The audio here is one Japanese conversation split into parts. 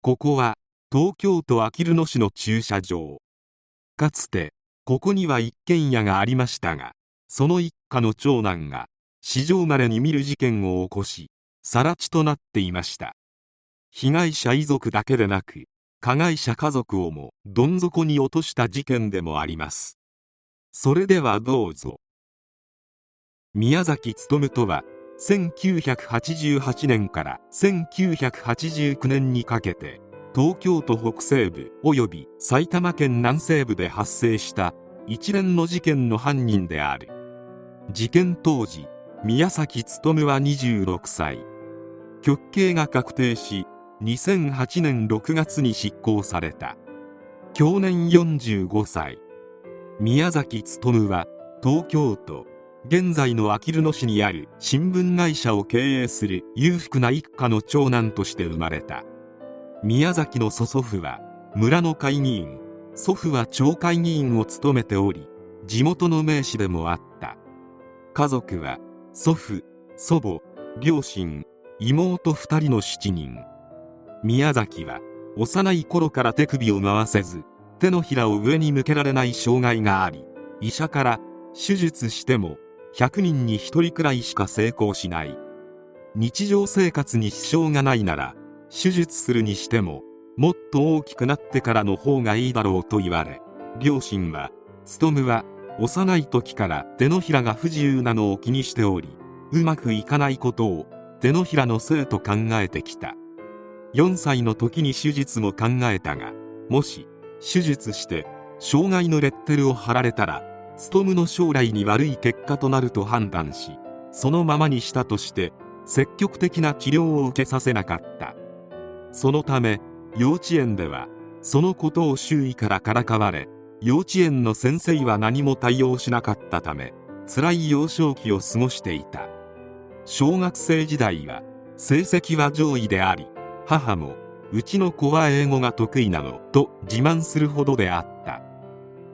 ここは東京都あきる野市の駐車場。かつてここには一軒家がありましたがその一家の長男が史上まれに見る事件を起こし更地となっていました。被害者遺族だけでなく加害者家族をもどん底に落とした事件でもあります。それではどうぞ。宮崎勉とは1988年から1989年にかけて東京都北西部及び埼玉県南西部で発生した一連の事件の犯人である。事件当時宮崎勉は26歳。極刑が確定し2008年6月に執行された。去年45歳。宮崎勉は東京都現在のあきる野市にある新聞会社を経営する裕福な一家の長男として生まれた。宮崎の祖祖父は村の会議員。祖父は町会議員を務めており地元の名士でもあった。家族は祖父祖母両親妹2人の7人。宮崎は幼い頃から手首を回せず手のひらを上に向けられない障害があり医者から手術しても100人に1人くらいしか成功しない。日常生活に支障がないなら手術するにしてももっと大きくなってからの方がいいだろうと言われ両親は勉は幼い時から手のひらが不自由なのを気にしておりうまくいかないことを手のひらのせいと考えてきた。4歳の時に手術も考えたがもし手術して障害のレッテルを貼られたらストムの将来に悪い結果となると判断しそのままにしたとして積極的な治療を受けさせなかった。そのため幼稚園ではそのことを周囲からからかわれ幼稚園の先生は何も対応しなかったため辛い幼少期を過ごしていた。小学生時代は成績は上位であり母もうちの子は英語が得意なのと自慢するほどであった。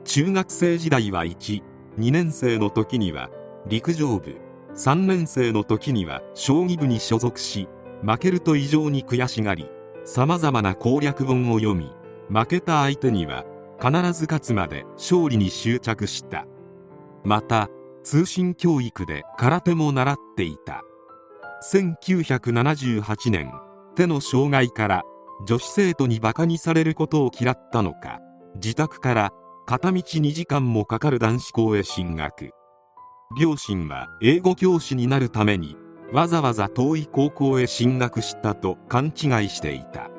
中学生時代は12年生の時には陸上部。3年生の時には将棋部に所属し負けると異常に悔しがりさまざまな攻略本を読み負けた相手には必ず勝つまで勝利に執着した。また通信教育で空手も習っていた。1978年手の障害から女子生徒にバカにされることを嫌ったのか自宅から片道2時間もかかる男子校へ進学。両親は英語教師になるためにわざわざ遠い高校へ進学したと勘違いしていた。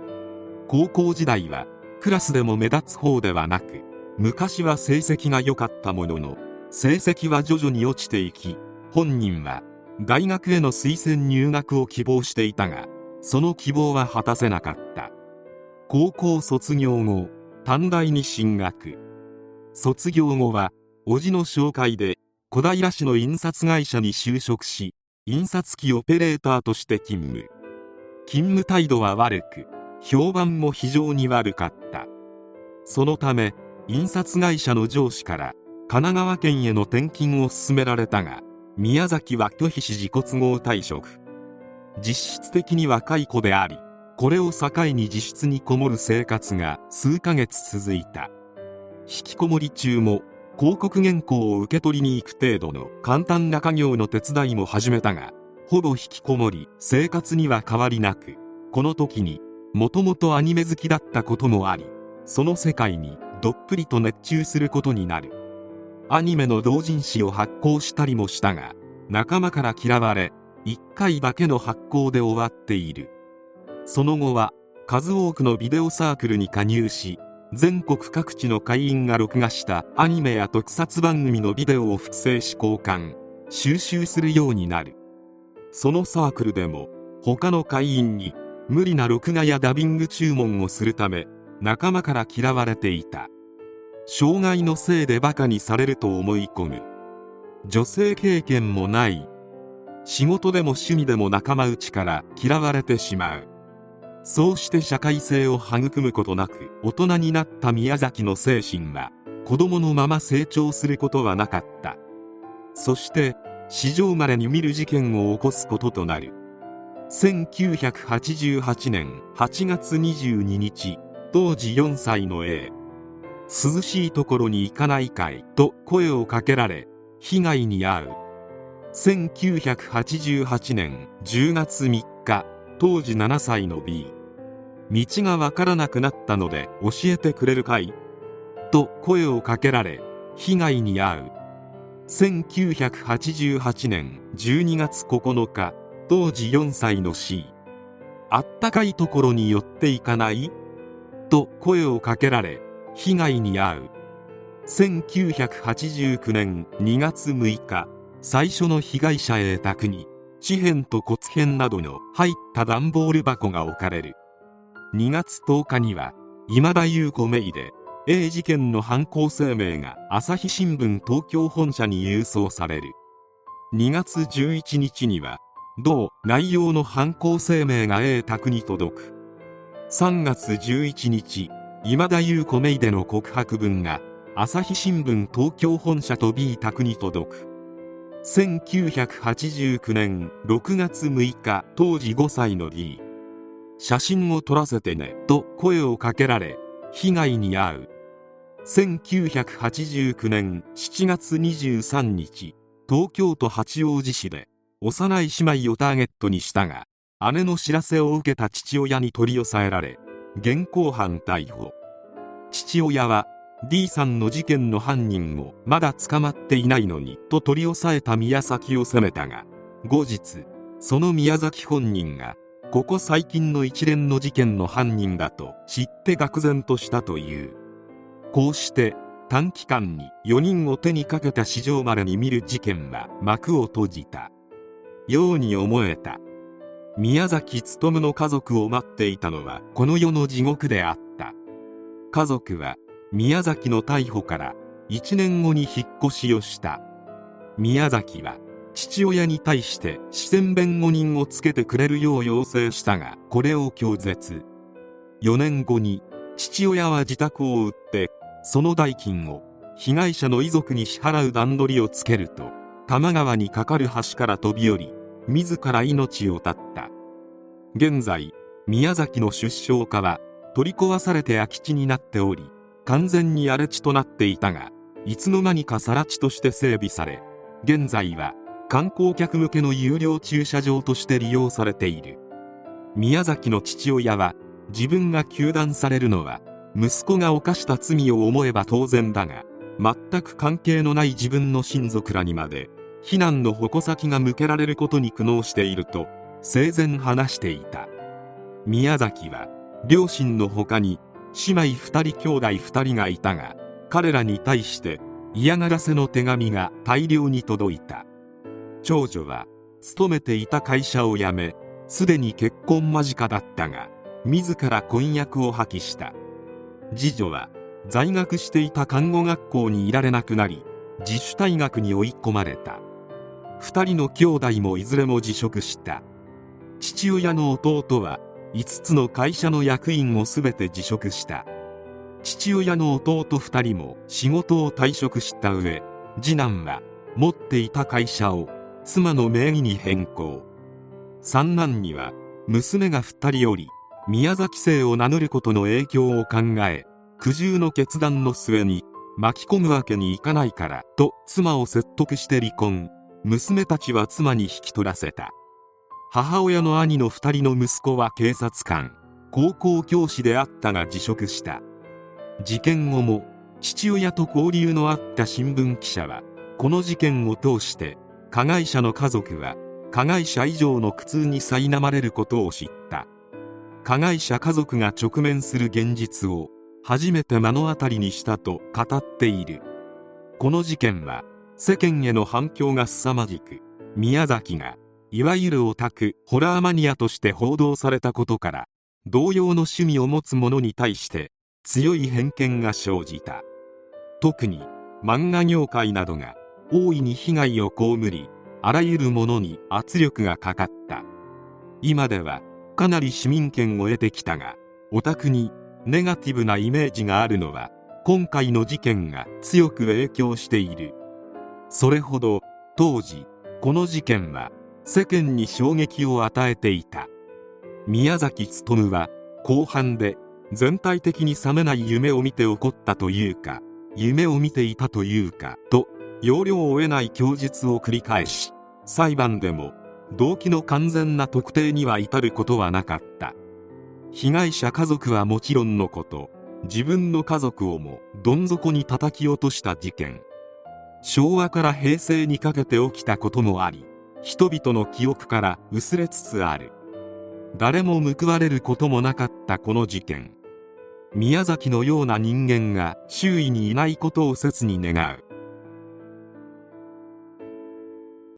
高校時代はクラスでも目立つ方ではなく昔は成績が良かったものの成績は徐々に落ちていき本人は大学への推薦入学を希望していたがその希望は果たせなかった。高校卒業後短大に進学。卒業後は叔父の紹介で小平市の印刷会社に就職し印刷機オペレーターとして勤務。勤務態度は悪く評判も非常に悪かった。そのため印刷会社の上司から神奈川県への転勤を勧められたが宮崎は拒否し自己都合退職。実質的に若い子でありこれを境に自室にこもる生活が数ヶ月続いた。引きこもり中も広告原稿を受け取りに行く程度の簡単な家業の手伝いも始めたがほぼ引きこもり生活には変わりなくこの時にもともとアニメ好きだったこともありその世界にどっぷりと熱中することになる。アニメの同人誌を発行したりもしたが仲間から嫌われ1回だけの発行で終わっている。その後は数多くのビデオサークルに加入し全国各地の会員が録画したアニメや特撮番組のビデオを複製し交換収集するようになる。そのサークルでも他の会員に無理な録画やダビング注文をするため仲間から嫌われていた。障害のせいでバカにされると思い込む。女性経験もない。仕事でも趣味でも仲間内から嫌われてしまう。そうして社会性を育むことなく大人になった宮崎の精神は子供のまま成長することはなかった。そして史上まれに見る事件を起こすこととなる。1988年8月22日当時4歳の A 涼しいところに行かないかいと声をかけられ被害に遭う。1988年10月3日当時7歳の B 道がわからなくなったので教えてくれるかい？と声をかけられ被害に遭う。1988年12月9日当時4歳の C あったかいところに寄っていかない？と声をかけられ被害に遭う。1989年2月6日最初の被害者へ宅に紙片と骨片などの入った段ボール箱が置かれる。2月10日には今田優子名義で A 事件の犯行声明が朝日新聞東京本社に郵送される。2月11日には同内容の犯行声明が A 宅に届く。3月11日今田優子名義での告白文が朝日新聞東京本社と B 宅に届く。1989年6月6日当時5歳の D 写真を撮らせてねと声をかけられ被害に遭う。1989年7月23日東京都八王子市で幼い姉妹をターゲットにしたが姉の知らせを受けた父親に取り押さえられ現行犯逮捕。父親は D さんの事件の犯人をまだ捕まっていないのにと取り押さえた宮崎を責めたが後日その宮崎本人がここ最近の一連の事件の犯人だと知って愕然としたという。こうして短期間に4人を手にかけた史上まれに見る事件は幕を閉じた。ように思えた。宮崎勉の家族を待っていたのはこの世の地獄であった。家族は宮崎の逮捕から1年後に引っ越しをした。宮崎は父親に対して視線弁護人をつけてくれるよう要請したがこれを拒絶。4年後に父親は自宅を売ってその代金を被害者の遺族に支払う段取りをつけると多摩川に架かる橋から飛び降り自ら命を絶った。現在宮崎の出生家は取り壊されて空き地になっており完全に荒れ地となっていたがいつの間にか更地として整備され現在は観光客向けの有料駐車場として利用されている。宮崎の父親は自分が糾弾されるのは息子が犯した罪を思えば当然だが全く関係のない自分の親族らにまで非難の矛先が向けられることに苦悩していると生前話していた。宮崎は両親の他に姉妹2人兄弟2人がいたが彼らに対して嫌がらせの手紙が大量に届いた。長女は勤めていた会社を辞めすでに結婚間近だったが自ら婚約を破棄した。次女は在学していた看護学校にいられなくなり自主退学に追い込まれた。2人の兄弟もいずれも辞職した。父親の弟は5つの会社の役員を全て辞職した。父親の弟2人も仕事を退職した上次男は持っていた会社を妻の名義に変更。三男には娘が2人おり宮崎姓を名乗ることの影響を考え苦渋の決断の末に巻き込むわけにいかないからと妻を説得して離婚。娘たちは妻に引き取らせた。母親の兄の2人の息子は警察官。高校教師であったが辞職した。事件後も父親と交流のあった新聞記者はこの事件を通して加害者の家族は加害者以上の苦痛に苛まれることを知った。加害者家族が直面する現実を初めて目の当たりにしたと語っている。この事件は世間への反響が凄まじく宮崎がいわゆるオタクホラーマニアとして報道されたことから同様の趣味を持つ者に対して強い偏見が生じた。特に漫画業界などが大いに被害を被りあらゆるものに圧力がかかった。今ではかなり市民権を得てきたがオタクにネガティブなイメージがあるのは今回の事件が強く影響している。それほど当時この事件は世間に衝撃を与えていた。宮崎勉は後半で全体的に覚めない夢を見て起こったというか夢を見ていたというかと要領を得ない供述を繰り返し裁判でも動機の完全な特定には至ることはなかった。被害者家族はもちろんのこと自分の家族をもどん底に叩き落とした事件。昭和から平成にかけて起きたこともあり人々の記憶から薄れつつある。誰も報われることもなかったこの事件。宮崎のような人間が周囲にいないことを切に願う。